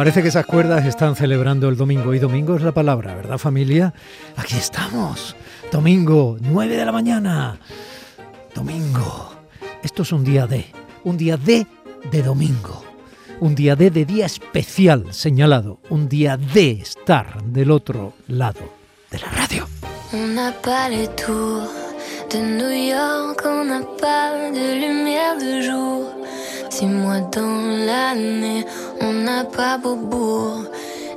Parece que esas cuerdas están celebrando el domingo y domingo es la palabra, ¿verdad familia? Aquí estamos. Domingo, 9 de la mañana. Domingo. Esto es un día de, un día de de domingo. Un día de de día especial señalado, un día de estar del otro lado de la radio. De New York, on n'a de lumière de on n'a pas Beaubourg,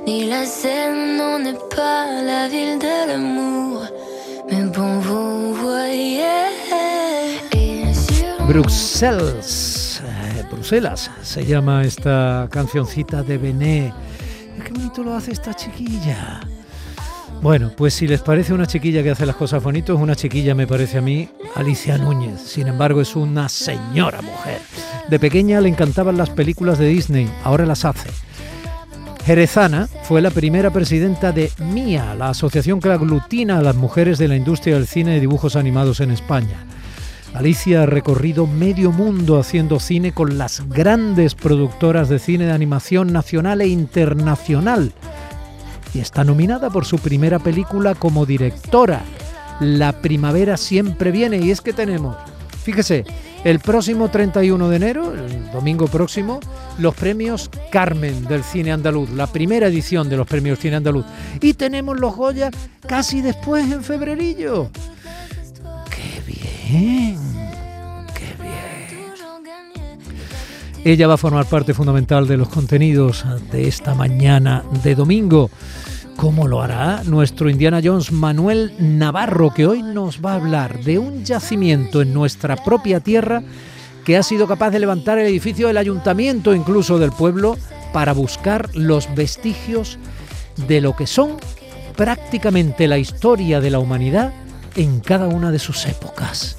ni la Seine, pas la ville de l'amour. Mais bon, vous voyez. Bruxelles, eh, Bruselas, se llama esta cancioncita de Bené. Qué bonito lo hace esta chiquilla. Bueno, pues si les parece una chiquilla que hace las cosas bonitas, una chiquilla me parece a mí Alicia Núñez. Sin embargo, es una señora mujer. De pequeña le encantaban las películas de Disney, ahora las hace. Jerezana fue la primera presidenta de MIA, la asociación que aglutina a las mujeres de la industria del cine y dibujos animados en España. Alicia ha recorrido medio mundo haciendo cine con las grandes productoras de cine de animación nacional e internacional y está nominada por su primera película como directora. La primavera siempre viene y es que tenemos, fíjese, el próximo 31 de enero, el domingo próximo, los premios Carmen del cine andaluz, la primera edición de los premios cine andaluz. Y tenemos los Goya casi después en febrerillo. ¡Qué bien! ¡Qué bien! Ella va a formar parte fundamental de los contenidos de esta mañana de domingo. ¿Cómo lo hará nuestro Indiana Jones Manuel Navarro, que hoy nos va a hablar de un yacimiento en nuestra propia tierra que ha sido capaz de levantar el edificio del ayuntamiento, incluso del pueblo, para buscar los vestigios de lo que son prácticamente la historia de la humanidad en cada una de sus épocas.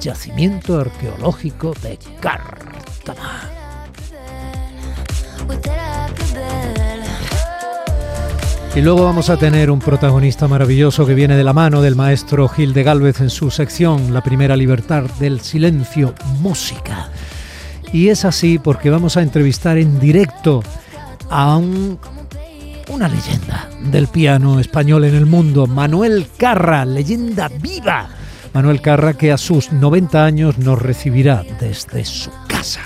Yacimiento arqueológico de Cártama. Y luego vamos a tener un protagonista maravilloso que viene de la mano del maestro Gil de Galvez en su sección La primera libertad del silencio, música. Y es así porque vamos a entrevistar en directo a un, una leyenda del piano español en el mundo, Manuel Carra, leyenda viva. Manuel Carra que a sus 90 años nos recibirá desde su casa.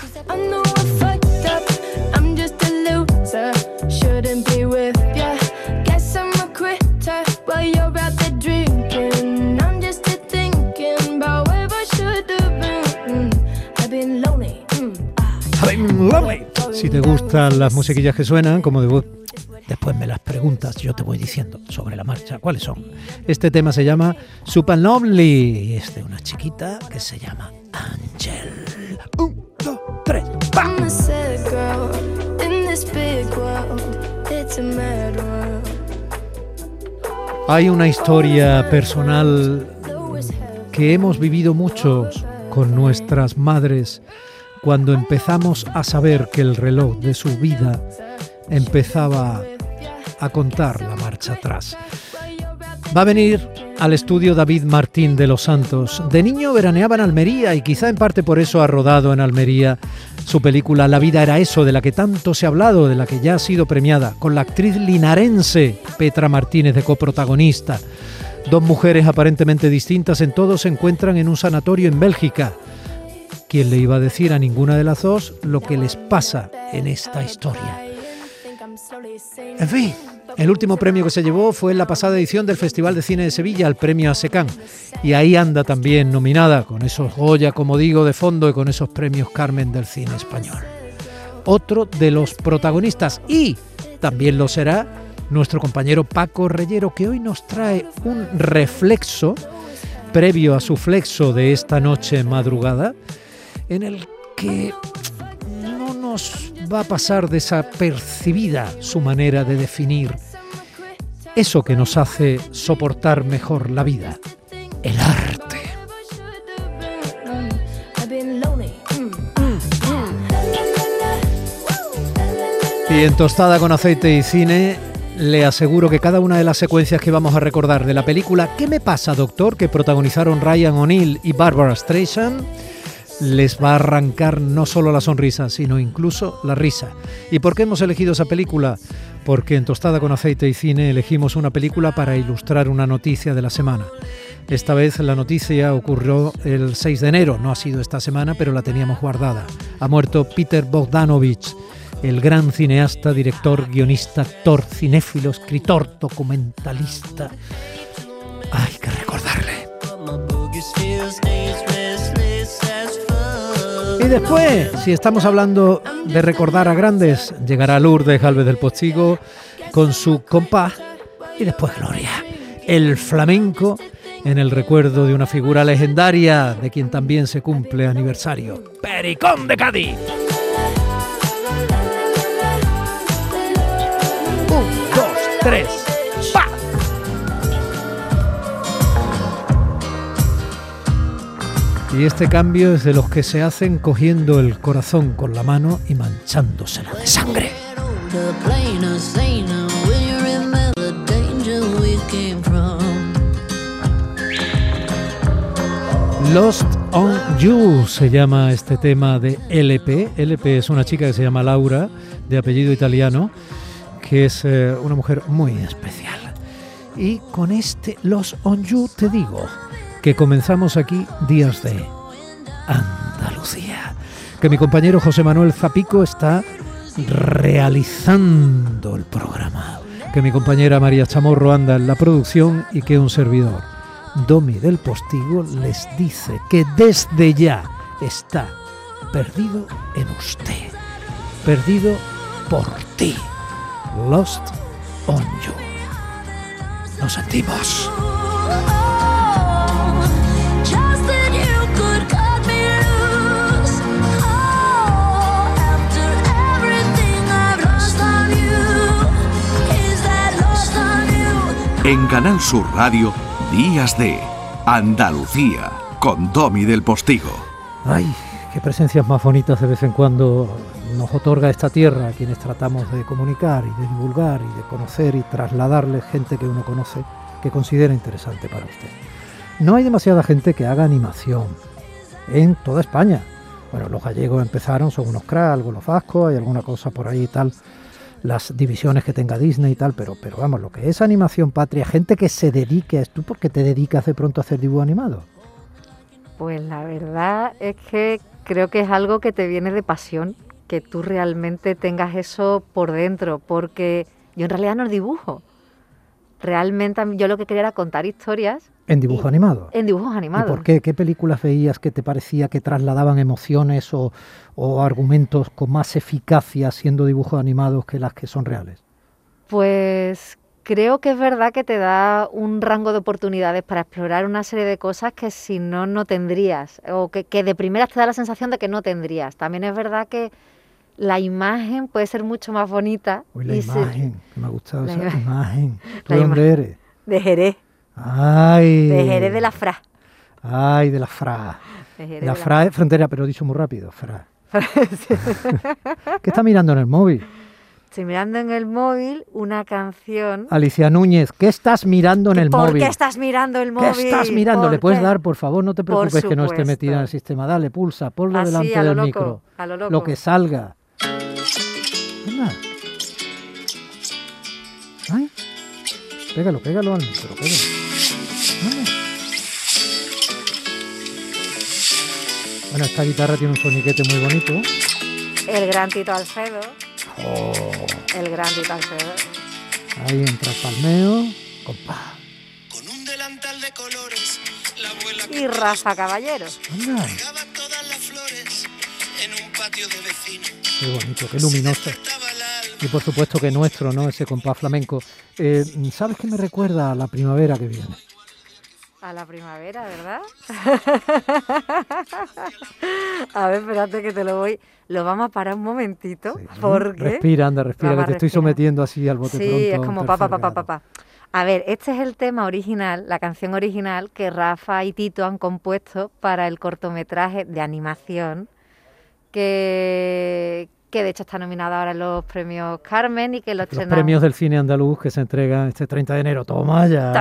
Si te gustan las musiquillas que suenan, como de después me las preguntas, yo te voy diciendo sobre la marcha cuáles son. Este tema se llama Super Lovely y es de una chiquita que se llama Angel. Un, dos, tres, Hay una historia personal que hemos vivido muchos con nuestras madres cuando empezamos a saber que el reloj de su vida empezaba a contar la marcha atrás. Va a venir al estudio David Martín de los Santos. De niño veraneaba en Almería y quizá en parte por eso ha rodado en Almería su película La vida era eso, de la que tanto se ha hablado, de la que ya ha sido premiada, con la actriz linarense Petra Martínez de coprotagonista. Dos mujeres aparentemente distintas en todo se encuentran en un sanatorio en Bélgica. ¿Quién le iba a decir a ninguna de las dos lo que les pasa en esta historia? En fin, el último premio que se llevó fue en la pasada edición del Festival de Cine de Sevilla, el premio ASECAN. Y ahí anda también nominada, con esos Goya, como digo, de fondo y con esos premios Carmen del cine español. Otro de los protagonistas y también lo será nuestro compañero Paco Reyero, que hoy nos trae un reflexo previo a su flexo de esta noche madrugada en el que no nos va a pasar desapercibida su manera de definir eso que nos hace soportar mejor la vida, el arte. Y en Tostada con aceite y cine, le aseguro que cada una de las secuencias que vamos a recordar de la película ¿Qué me pasa, doctor? que protagonizaron Ryan O'Neill y Barbara Streisand, les va a arrancar no solo la sonrisa, sino incluso la risa. ¿Y por qué hemos elegido esa película? Porque en Tostada con Aceite y Cine elegimos una película para ilustrar una noticia de la semana. Esta vez la noticia ocurrió el 6 de enero, no ha sido esta semana, pero la teníamos guardada. Ha muerto Peter Bogdanovich, el gran cineasta, director, guionista, actor, cinéfilo, escritor, documentalista. Hay que Y después, si estamos hablando de recordar a grandes, llegará Lourdes Galvez del Postigo con su compás y después Gloria, el flamenco en el recuerdo de una figura legendaria de quien también se cumple aniversario, Pericón de Cádiz. Un, dos, tres, Y este cambio es de los que se hacen cogiendo el corazón con la mano y manchándosela de sangre. Lost on You se llama este tema de LP. LP es una chica que se llama Laura, de apellido italiano, que es eh, una mujer muy especial. Y con este Lost on You te digo, que comenzamos aquí días de Andalucía, que mi compañero José Manuel Zapico está realizando el programa, que mi compañera María Chamorro anda en la producción y que un servidor, Domi del Postigo, les dice que desde ya está perdido en usted, perdido por ti, lost on you. Nos sentimos. En Canal Sur Radio, Días de Andalucía, con Domi del Postigo. Ay, qué presencias más bonitas de vez en cuando nos otorga esta tierra a quienes tratamos de comunicar y de divulgar y de conocer y trasladarle gente que uno conoce que considera interesante para usted. No hay demasiada gente que haga animación en toda España. Bueno, los gallegos empezaron, son unos cracks, algo los vascos, hay alguna cosa por ahí y tal las divisiones que tenga Disney y tal, pero, pero vamos, lo que es animación patria, gente que se dedique a esto, ¿tú por te dedicas de pronto a hacer dibujo animado? Pues la verdad es que creo que es algo que te viene de pasión, que tú realmente tengas eso por dentro, porque yo en realidad no dibujo. Realmente yo lo que quería era contar historias ¿En dibujos animados? En dibujos animados. ¿Y por qué? ¿Qué películas veías que te parecía que trasladaban emociones o, argumentos con más eficacia siendo dibujos animados que las que son reales? Pues creo que es verdad que te da un rango de oportunidades para explorar una serie de cosas que si no, no tendrías, o que, de primeras te da la sensación de que no tendrías. También es verdad que la imagen puede ser mucho más bonita. Uy, la imagen, me ha gustado esa imagen. ¿Tú de dónde eres? De Jerez. Ay. De Jerez de la Fra. Ay, de la Fra. la, Fra es frontera, pero dicho muy rápido, Fra. ¿Qué está mirando en el móvil? Estoy mirando en el móvil una canción. Alicia Núñez, ¿qué estás mirando en el móvil? ¿Por qué estás mirando el móvil? ¿Qué estás mirando? ¿Le puedes dar, por favor? No te preocupes que no esté metida en el sistema. Dale, pulsa, ponlo delante del micro. lo, que salga. Ay. Pégalo, pégalo al micro, pégalo. Bueno, esta guitarra tiene un soniquete muy bonito. El gran Tito Alfredo. Oh. El gran Tito Alfredo. Ahí entra el palmeo. Compa. Con un delantal de colores, la abuela y Rafa Caballero. Anda. todas las flores en un patio de vecinos. Qué bonito, qué luminoso. Y por supuesto que nuestro, ¿no? Ese compás flamenco. Eh, ¿Sabes qué me recuerda a la primavera que viene? A la primavera, ¿verdad? a ver, espérate que te lo voy. Lo vamos a parar un momentito. porque Respira, anda, respira, que te estoy sometiendo así al bote sí, pronto. Es como papá, papá, papá. A ver, este es el tema original, la canción original que Rafa y Tito han compuesto para el cortometraje de animación que, que de hecho está nominada ahora en los premios Carmen y que los, los premios del cine andaluz que se entregan este 30 de enero. Toma ya.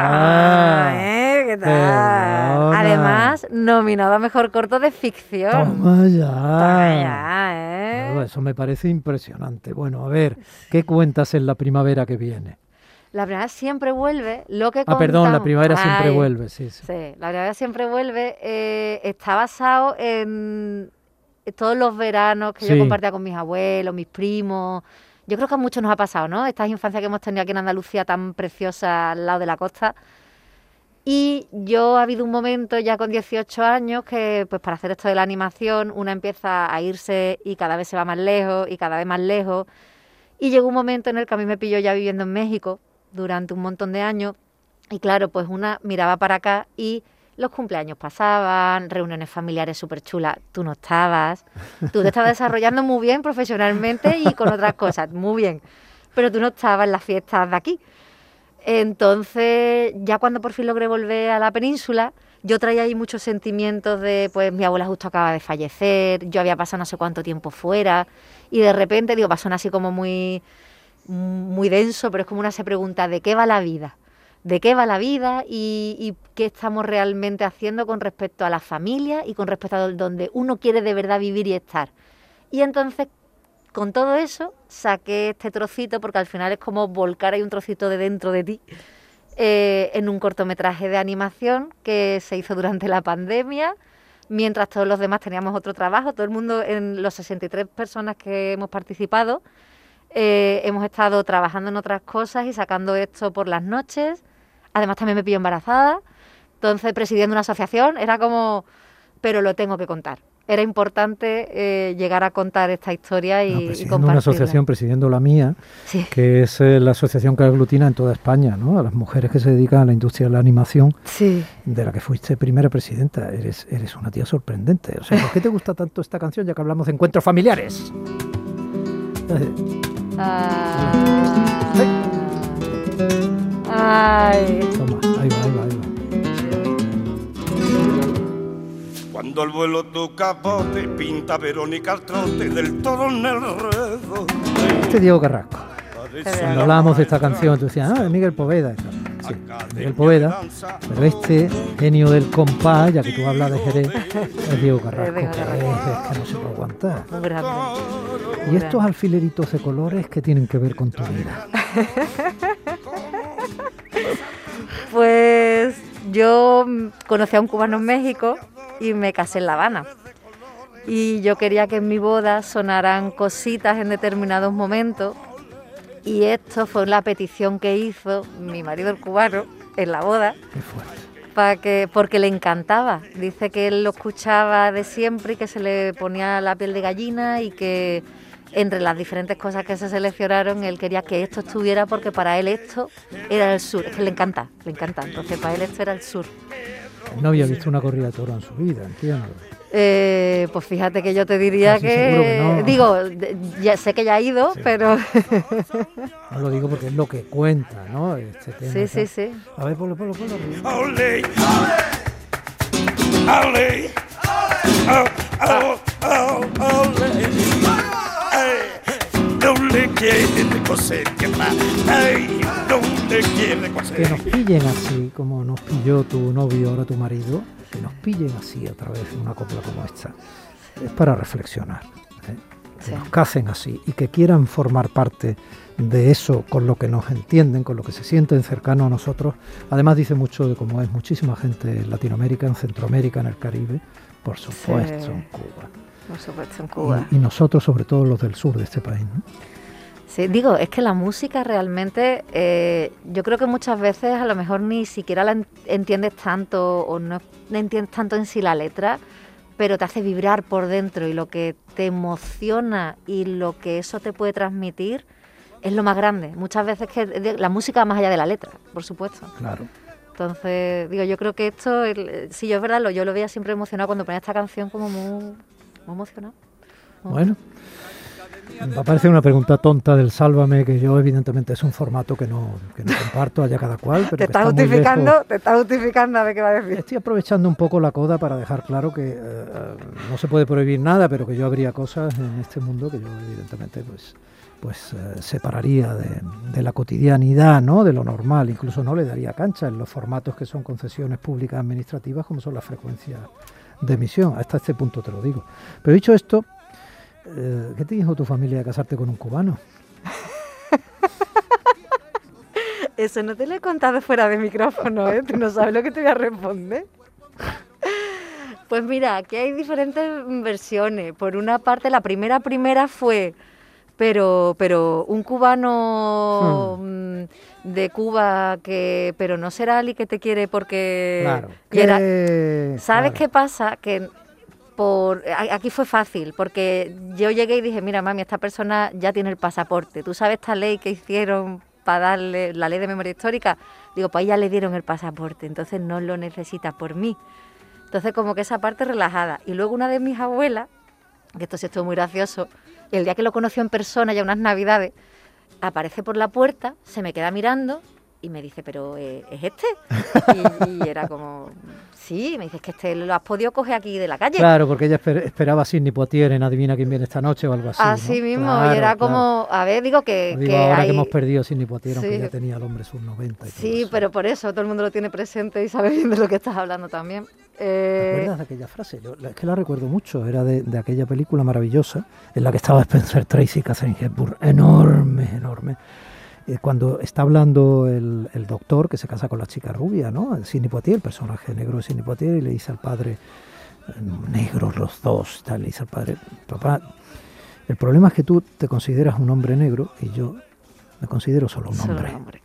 ¿eh? ¿qué tal? Perdona. Además, nominado a Mejor Corto de Ficción. Toma ya. Toma ya, ¿eh? Claro, eso me parece impresionante. Bueno, a ver, ¿qué cuentas en la primavera que viene? La primavera siempre vuelve, lo que Ah, perdón, la primavera siempre vuelve, sí, sí. Sí, la primavera siempre vuelve. eh, está basado en todos los veranos que Sí. yo compartía con mis abuelos, mis primos. Yo creo que a muchos nos ha pasado, ¿no? Estas infancias que hemos tenido aquí en Andalucía tan preciosas al lado de la costa. Y yo ha habido un momento ya con 18 años que, pues para hacer esto de la animación, una empieza a irse y cada vez se va más lejos y cada vez más lejos. Y llegó un momento en el que a mí me pilló ya viviendo en México durante un montón de años. Y claro, pues una miraba para acá y los cumpleaños pasaban, reuniones familiares súper chulas, tú no estabas, tú te estabas desarrollando muy bien profesionalmente y con otras cosas, muy bien, pero tú no estabas en las fiestas de aquí. Entonces, ya cuando por fin logré volver a la península, yo traía ahí muchos sentimientos de, pues mi abuela justo acaba de fallecer, yo había pasado no sé cuánto tiempo fuera, y de repente, digo, pasó así como muy, muy denso, pero es como una se pregunta, ¿de qué va la vida? ¿De qué va la vida y, qué estamos realmente haciendo con respecto a la familia y con respecto a donde uno quiere de verdad vivir y estar? Y entonces, con todo eso, saqué este trocito, porque al final es como volcar ahí un trocito de dentro de ti, eh, en un cortometraje de animación que se hizo durante la pandemia, mientras todos los demás teníamos otro trabajo, todo el mundo, en los 63 personas que hemos participado, eh, hemos estado trabajando en otras cosas y sacando esto por las noches. Además también me pillo embarazada, entonces presidiendo una asociación, era como, pero lo tengo que contar. Era importante eh, llegar a contar esta historia y, No, y presidiendo una compartirla. asociación, presidiendo la mía, Sí, que es eh, la asociación que aglutina en toda España, ¿no? A las mujeres que se dedican a la industria de la animación, sí. de la que fuiste primera presidenta. Eres, eres una tía sorprendente. O sea, ¿por qué te gusta tanto esta canción ya que hablamos de encuentros familiares? Ah. Ay. Toma, ahí va, ahí va, ahí va. Cuando al vuelo tu capote pinta Verónica al trote del toro en el redo. Este Diego Carrasco. Cuando hablábamos de esta canción, tú decías, ah, es Miguel Poveda. tal. Sí, Miguel Poveda. Pero este genio del compás, ya que tú hablas de Jerez, es Diego Carrasco, que es, que no se puede aguantar. Y estos alfileritos de colores que tienen que ver con tu vida. Pues yo conocí a un cubano en México y me casé en La Habana. Y yo quería que en mi boda sonaran cositas en determinados momentos. Y esto fue la petición que hizo mi marido el cubano en la boda, Qué fuerte. para que, porque le encantaba. Dice que él lo escuchaba de siempre y que se le ponía la piel de gallina y que entre las diferentes cosas que se seleccionaron, él quería que esto estuviera porque para él esto era el sur. Es que le encanta, le encanta. Entonces para él esto era el sur. No había visto una corrida de toro en su vida, entiendo. Eh, pues fíjate que yo te diría Casi que, seguro que no. digo, ya sé que ya ha ido, Sí. pero No lo digo porque es lo que cuenta, ¿no? Este tema sí, sí, sí. A ver, ponlo, ponlo, ponlo. No le quiere coser que va, ay, no le quiere Que coser. nos pillen así, como nos pilló tu novio, ahora tu marido, que nos pillen así a través de una copla como esta, es para reflexionar. ¿eh? Que Sí. nos casen así y que quieran formar parte de eso con lo que nos entienden, con lo que se sienten cercanos a nosotros. Además dice mucho de cómo es muchísima gente en Latinoamérica, en Centroamérica, en el Caribe, por supuesto Sí. en Cuba. Por supuesto, en Cuba. Y, y nosotros, sobre todo los del sur de este país. ¿no? Sí, digo, es que la música realmente, eh, yo creo que muchas veces a lo mejor ni siquiera la en- entiendes tanto o no entiendes tanto en sí la letra, pero te hace vibrar por dentro y lo que te emociona y lo que eso te puede transmitir es lo más grande. Muchas veces que la música va más allá de la letra, por supuesto. Claro. Entonces, digo, yo creo que esto, el- sí, yo es verdad, lo, yo lo veía siempre emocionado cuando ponía esta canción como muy, muy emocionado. Bueno, Va a parecer una pregunta tonta del Sálvame, que yo evidentemente es un formato que no, que no comparto allá cada cual. Pero te estás está justificando, te estás justificando a ver qué va a decir. Estoy aprovechando un poco la coda para dejar claro que eh, no se puede prohibir nada, pero que yo habría cosas en este mundo que yo evidentemente pues, pues eh, separaría de, de la cotidianidad, ¿no? de lo normal. Incluso no le daría cancha en los formatos que son concesiones públicas administrativas, como son las frecuencias de emisión. Hasta este punto te lo digo. Pero dicho esto, eh, ¿qué te dijo tu familia de casarte con un cubano? Eso no te lo he contado fuera de micrófono, ¿eh? Tú no sabes lo que te voy a responder. Pues mira, aquí hay diferentes versiones. Por una parte, la primera primera fue, pero, pero un cubano mm, de Cuba que, pero no será Ali que te quiere porque Claro. y era- que- ¿Sabes claro. qué pasa? Que por aquí fue fácil, porque yo llegué y dije, mira, mami, esta persona ya tiene el pasaporte. ¿Tú sabes esta ley que hicieron para darle la ley de memoria histórica? Digo, pues ya le dieron el pasaporte, entonces no lo necesita por mí. Entonces como que esa parte relajada. Y luego una de mis abuelas, que esto sí estuvo muy gracioso, el día que lo conoció en persona, ya unas navidades, aparece por la puerta, se me queda mirando y me dice, pero eh, ¿es este? Y, y era como, sí, me dice, es que este lo has podido coger aquí de la calle. Claro, porque ella esper- esperaba a Sidney Poitier en Adivina quién viene esta noche o algo así. Así ¿no? mismo, Claro, y era claro. como, a ver, digo que, Digo, que ahora hay- que hemos perdido a Sidney Poitier, aunque Sí. ya tenía el hombre sub 90 y todo Sí, pero por eso todo el mundo lo tiene presente y sabe bien de lo que estás hablando también. ¿Te Eh, acuerdas de aquella frase? Yo es que la recuerdo mucho. Era de, de aquella película maravillosa en la que estaba Spencer Tracy y Catherine Hepburn. Enorme, enorme. Eh, cuando está hablando el, el doctor que se casa con la chica rubia, ¿no? El Sidney Poitier, el personaje negro de Sidney Poitier, y le dice al padre, eh, negros los dos, tal, le dice al padre, papá, el problema es que tú te consideras un hombre negro y yo me considero solo un solo hombre. hombre.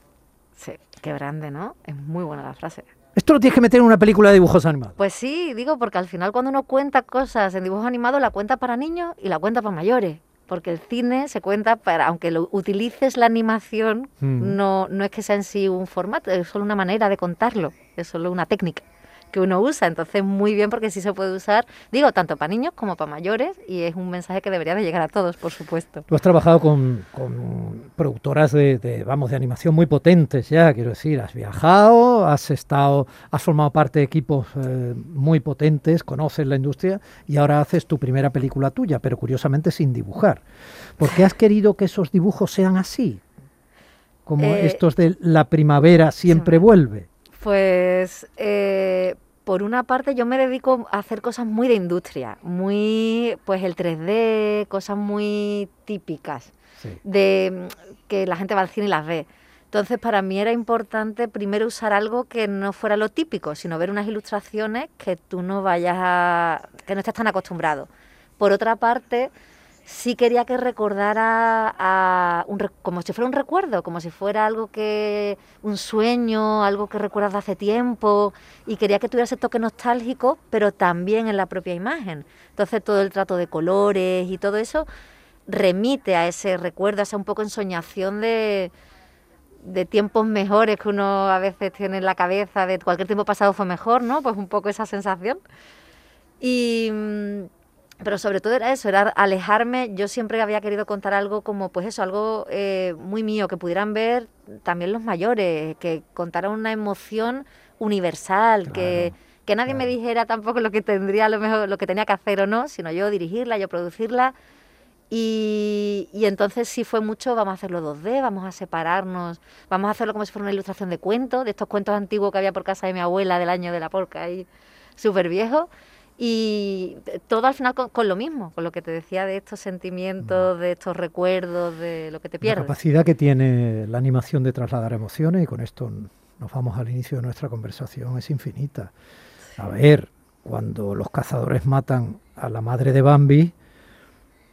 Sí, qué grande, ¿no? Es muy buena la frase. Esto lo tienes que meter en una película de dibujos animados. Pues sí, digo, porque al final cuando uno cuenta cosas en dibujos animados, la cuenta para niños y la cuenta para mayores. Porque el cine se cuenta para, aunque lo utilices la animación, Mm. no, no es que sea en sí un formato, es solo una manera de contarlo, es solo una técnica que uno usa. Entonces, muy bien porque sí se puede usar, digo, tanto para niños como para mayores y es un mensaje que debería de llegar a todos, por supuesto. Tú has trabajado con, con productoras de, de, vamos, de animación muy potentes ya, quiero decir, has viajado, has estado, has formado parte de equipos eh, muy potentes, conoces la industria y ahora haces tu primera película tuya, pero curiosamente sin dibujar. ¿Por qué has querido que esos dibujos sean así? Como Eh, estos de la primavera siempre sí. vuelve. Pues eh, por una parte yo me dedico a hacer cosas muy de industria, muy pues el 3D, cosas muy típicas Sí. de mm, que la gente va al cine y las ve. Entonces para mí era importante primero usar algo que no fuera lo típico, sino ver unas ilustraciones que tú no vayas a que no estés tan acostumbrado. Por otra parte, sí quería que recordara un como si fuera un recuerdo, como si fuera algo que un sueño, algo que recuerdas de hace tiempo y quería que tuviera ese toque nostálgico, pero también en la propia imagen. Entonces todo el trato de colores y todo eso remite a ese recuerdo, a esa un poco ensoñación de de tiempos mejores que uno a veces tiene en la cabeza, de cualquier tiempo pasado fue mejor, ¿no? Pues un poco esa sensación. Y, pero sobre todo era eso, era alejarme. Yo siempre había querido contar algo como, pues eso, algo eh, muy mío, que pudieran ver también los mayores, que contara una emoción universal, que, que nadie me dijera tampoco lo que tendría, a lo mejor lo que tenía que hacer o no, sino yo dirigirla, yo producirla. Y, y entonces sí fue mucho, vamos a hacerlo 2D, vamos a separarnos, vamos a hacerlo como si fuera una ilustración de cuentos, de estos cuentos antiguos que había por casa de mi abuela del año de la polca, ahí súper viejo. Y todo al final con, con lo mismo, con lo que te decía de estos sentimientos, de estos recuerdos, de lo que te La pierdes. capacidad que tiene la animación de trasladar emociones, y con esto nos vamos al inicio de nuestra conversación, es infinita. A ver, cuando los cazadores matan a la madre de Bambi,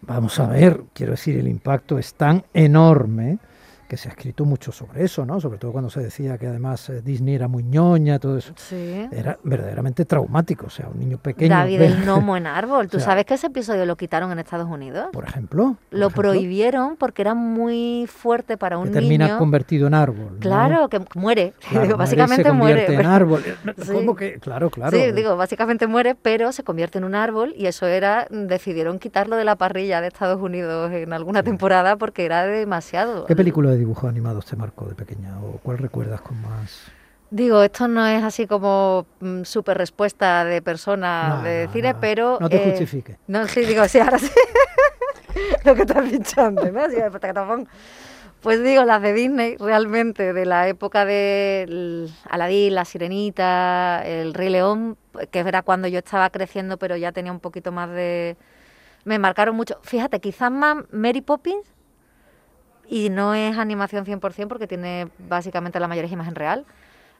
vamos a ver, quiero decir, el impacto es tan enorme que se ha escrito mucho sobre eso, ¿no? Sobre todo cuando se decía que además eh, Disney era muy ñoña, todo eso. Sí. Era verdaderamente traumático, o sea, un niño pequeño. David el gnomo en árbol. ¿Tú O sea, sabes que ese episodio lo quitaron en Estados Unidos? Por ejemplo. por Lo ejemplo, prohibieron porque era muy fuerte para un Que termina niño. convertido en árbol. ¿no? Claro, que muere. Claro, muere y básicamente se convierte muere. en árbol. Sí. ¿Cómo que? Claro, claro. Sí, digo, básicamente muere, pero se convierte en un árbol y eso era, decidieron quitarlo de la parrilla de Estados Unidos en alguna temporada porque era demasiado. ¿Qué película de dibujos animados te marcó de pequeña o cuál recuerdas con más? Digo, esto no es así como mm, súper respuesta de persona No, de no, cine, no. pero... No te eh, justifiques. No, sí, digo, sí, ahora sí. Lo que te has dicho antes, patacatapón. Pues digo, las de Disney, realmente, de la época de Aladín, La Sirenita, El Rey León, que era cuando yo estaba creciendo, pero ya tenía un poquito más de... Me marcaron mucho. Fíjate, quizás más Mary Poppins, y no es animación 100% porque tiene básicamente la mayoría es imagen real.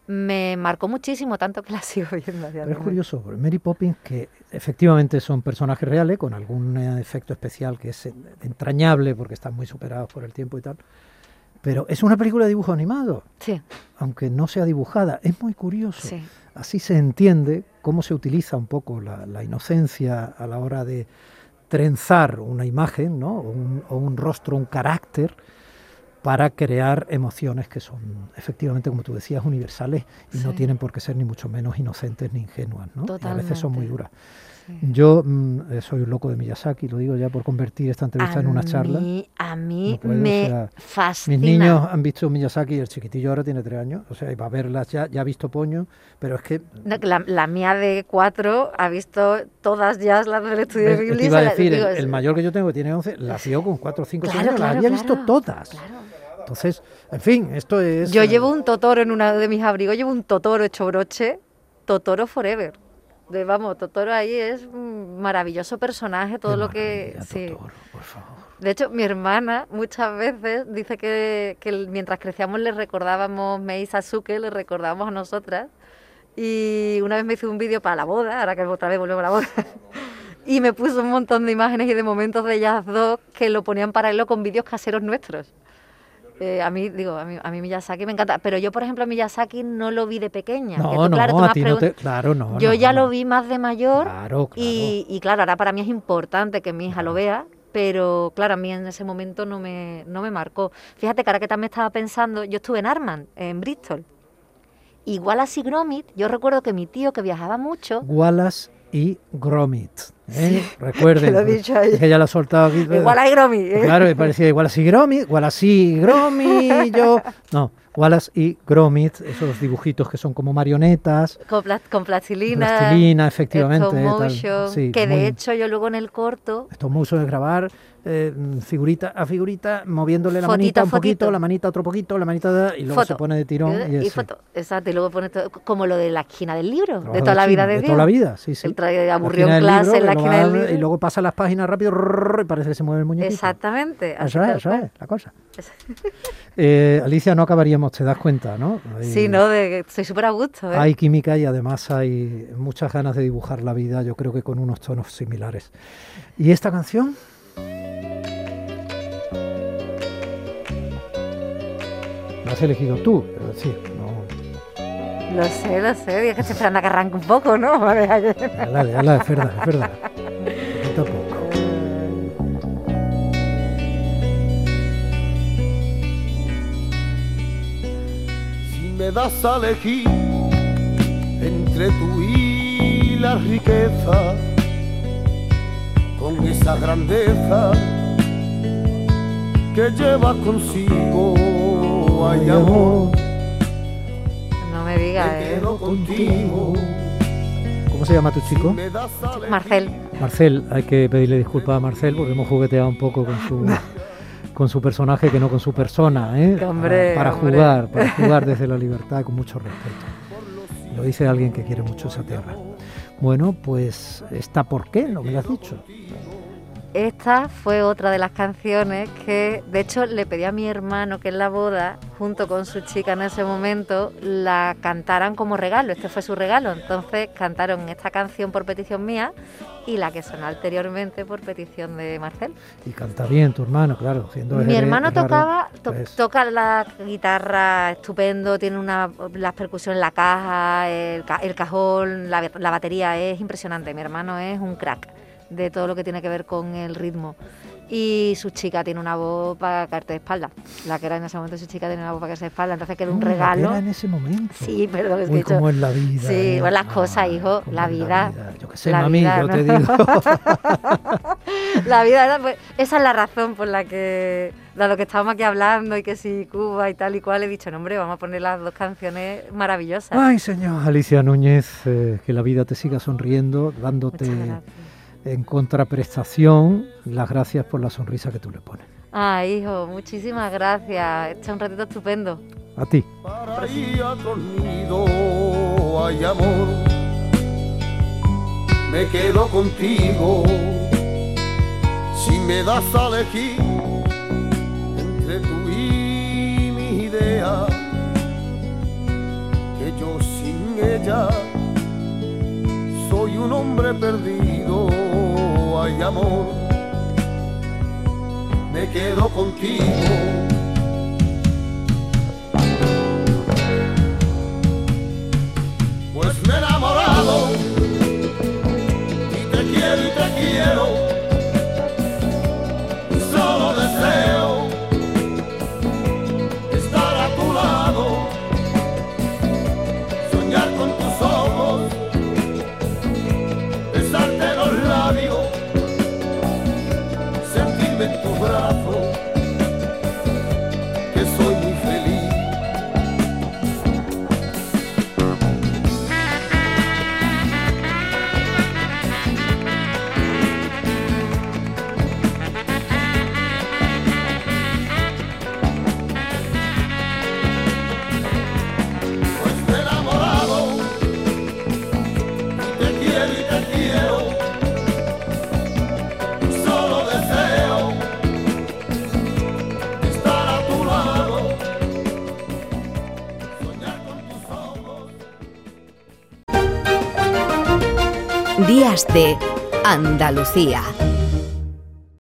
Me marcó muchísimo, tanto que la sigo viendo. Pero es curioso, Mary Poppins, que efectivamente son personajes reales, con algún eh, efecto especial que es entrañable porque están muy superados por el tiempo y tal, pero es una película de dibujo animado, Sí, aunque no sea dibujada. Es muy curioso. sí. Así se entiende cómo se utiliza un poco la, la inocencia a la hora de trenzar una imagen, ¿no? o, un, o un rostro, un carácter, para crear emociones que son efectivamente, como tú decías, universales y no tienen por qué ser ni mucho menos inocentes ni ingenuas. ¿no? Y a veces son muy duras. sí. Yo mm, eh, soy un loco de Miyazaki, lo digo ya por convertir esta entrevista en una charla. A mí No puedo, o me sea, fascina. Mis niños han visto Miyazaki y el chiquitillo ahora tiene tres años, o sea, va a verlas ya, ya ha visto Poño, pero es que No, La, la mía de cuatro ha visto todas ya las del estudio de te iba a la- decir, el, mayor que yo tengo, que tiene 11, las vio con 4 o 5 Claro, años, las claro, había visto todas. claro. Entonces, en fin, esto es... Yo eh, llevo un Totoro en uno de mis abrigos, llevo un Totoro hecho broche, Totoro Forever. De, vamos, Totoro ahí es un maravilloso personaje, todo qué lo que... Sí. Totoro, por favor. De hecho, mi hermana muchas veces dice que, mientras crecíamos le recordábamos, Mei Sasuke, le recordábamos a nosotras. Y una vez me hizo un vídeo para la boda, ahora que otra vez volvemos a la boda. Y me puso un montón de imágenes y de momentos de ellas dos que lo ponían paralelo con vídeos caseros nuestros. Eh, a mí, digo, a mí, a mí Miyazaki me encanta. Pero yo, por ejemplo, a Miyazaki no lo vi de pequeña. que No, tú, no, claro, tú a ti no te... Claro, no. Yo no, ya no. lo vi más de mayor. Claro, claro. Y, y claro, ahora para mí es importante que mi hija lo vea, pero claro, a mí en ese momento no me, no me marcó. Fíjate que ahora que también estaba pensando, yo estuve en Arman, en Bristol. Igual así Gromit, yo recuerdo que mi tío que viajaba mucho, Wallace y Gromit. ¿eh? Recuerden. que lo he dicho ahí. es que ya lo ha soltado aquí. igual hay Gromit. ¿eh? Claro, me parecía Wallace y Gromit, Wallace y Gromit, yo... No, Wallace y Gromit, esos dibujitos que son como marionetas, Con, pla- con plastilina, plastilina, efectivamente. tal. motion, Sí, que de hecho yo luego en el corto, Stop motion es grabar eh, figurita a figurita, moviéndole la Fotito manita un poquito, la manita otro poquito, la manita de- y luego se pone de tirón. ¿eh? Y, y foto, exacto, y luego pone todo, como lo de la esquina del libro, de toda la vida de de Dios. toda la vida, sí, sí. El La aburrió en clase libro, en la esquina del libro. Y luego pasa las páginas rápido y parece que se mueve el muñequito. Exactamente. Eso es, eso es, la cosa. Eh, Alicia, no acabaríamos, te das cuenta, ¿no? Hay- Sí, no, de, estoy súper a gusto. ¿eh? Hay química y además hay muchas ganas de dibujar la vida, yo creo que con unos tonos similares. ¿Y esta canción? La has elegido tú, pero no. Lo sé, lo sé. Es que estoy esperando a que arranque un poco, ¿no? Dale, dale, es verdad, es verdad. Me das a elegir entre tú y la riqueza, con esa grandeza que llevas consigo, ay amor, No me digas, me ¿eh? quedo contigo. ¿Cómo se llama tu chico? Marcel. Marcel, hay que pedirle disculpas a Marcel porque hemos jugueteado un poco con su con su personaje que no con su persona, ¿eh? Hombre, para jugar, para jugar desde la libertad con mucho respeto. Lo dice alguien que quiere mucho esa tierra. Bueno, pues está por qué, no me lo has dicho. Esta fue otra de las canciones que, de hecho, le pedí a mi hermano que en la boda, junto con su chica en ese momento, la cantaran como regalo. Este fue su regalo. Entonces cantaron esta canción por petición mía y la que sonó anteriormente por petición de Marcel. Y canta bien tu hermano, claro. Siendo Mi hermano raro, tocaba, to- pues, toca la guitarra estupendo, tiene una, las percusiones en la caja, el, ca- el cajón, la, la batería es impresionante. Mi hermano es un crack de todo lo que tiene que ver con el ritmo. Y su chica tiene una voz para caerte de espalda. La que era en ese momento su chica tiene una voz para caerse de espalda, entonces que era un mm, la que regalo. Era en ese momento. Sí, perdón, es que Uy, dicho- cómo es la vida. Sí, pues las cosas, hijo, la es vida, Yo qué sé, la mami, vida, yo ¿no? te digo. La vida, era, pues, esa es la razón por la que, dado que estábamos aquí hablando y que si Cuba y tal y cual, he dicho, no, hombre, vamos a poner las dos canciones maravillosas. Ay, señor. Alicia Núñez, eh, que la vida te siga sonriendo, dándote. En contraprestación las gracias por la sonrisa que tú le pones. Ay, hijo, muchísimas gracias. Este es un ratito estupendo. A ti. para ir a otro nido, ay amor, me quedo contigo. Si me das a elegir entre tú y mi idea, que yo sin ella un hombre perdido, ay amor, me quedo contigo. Pues me he enamorado y te quiero y te quiero de Andalucía.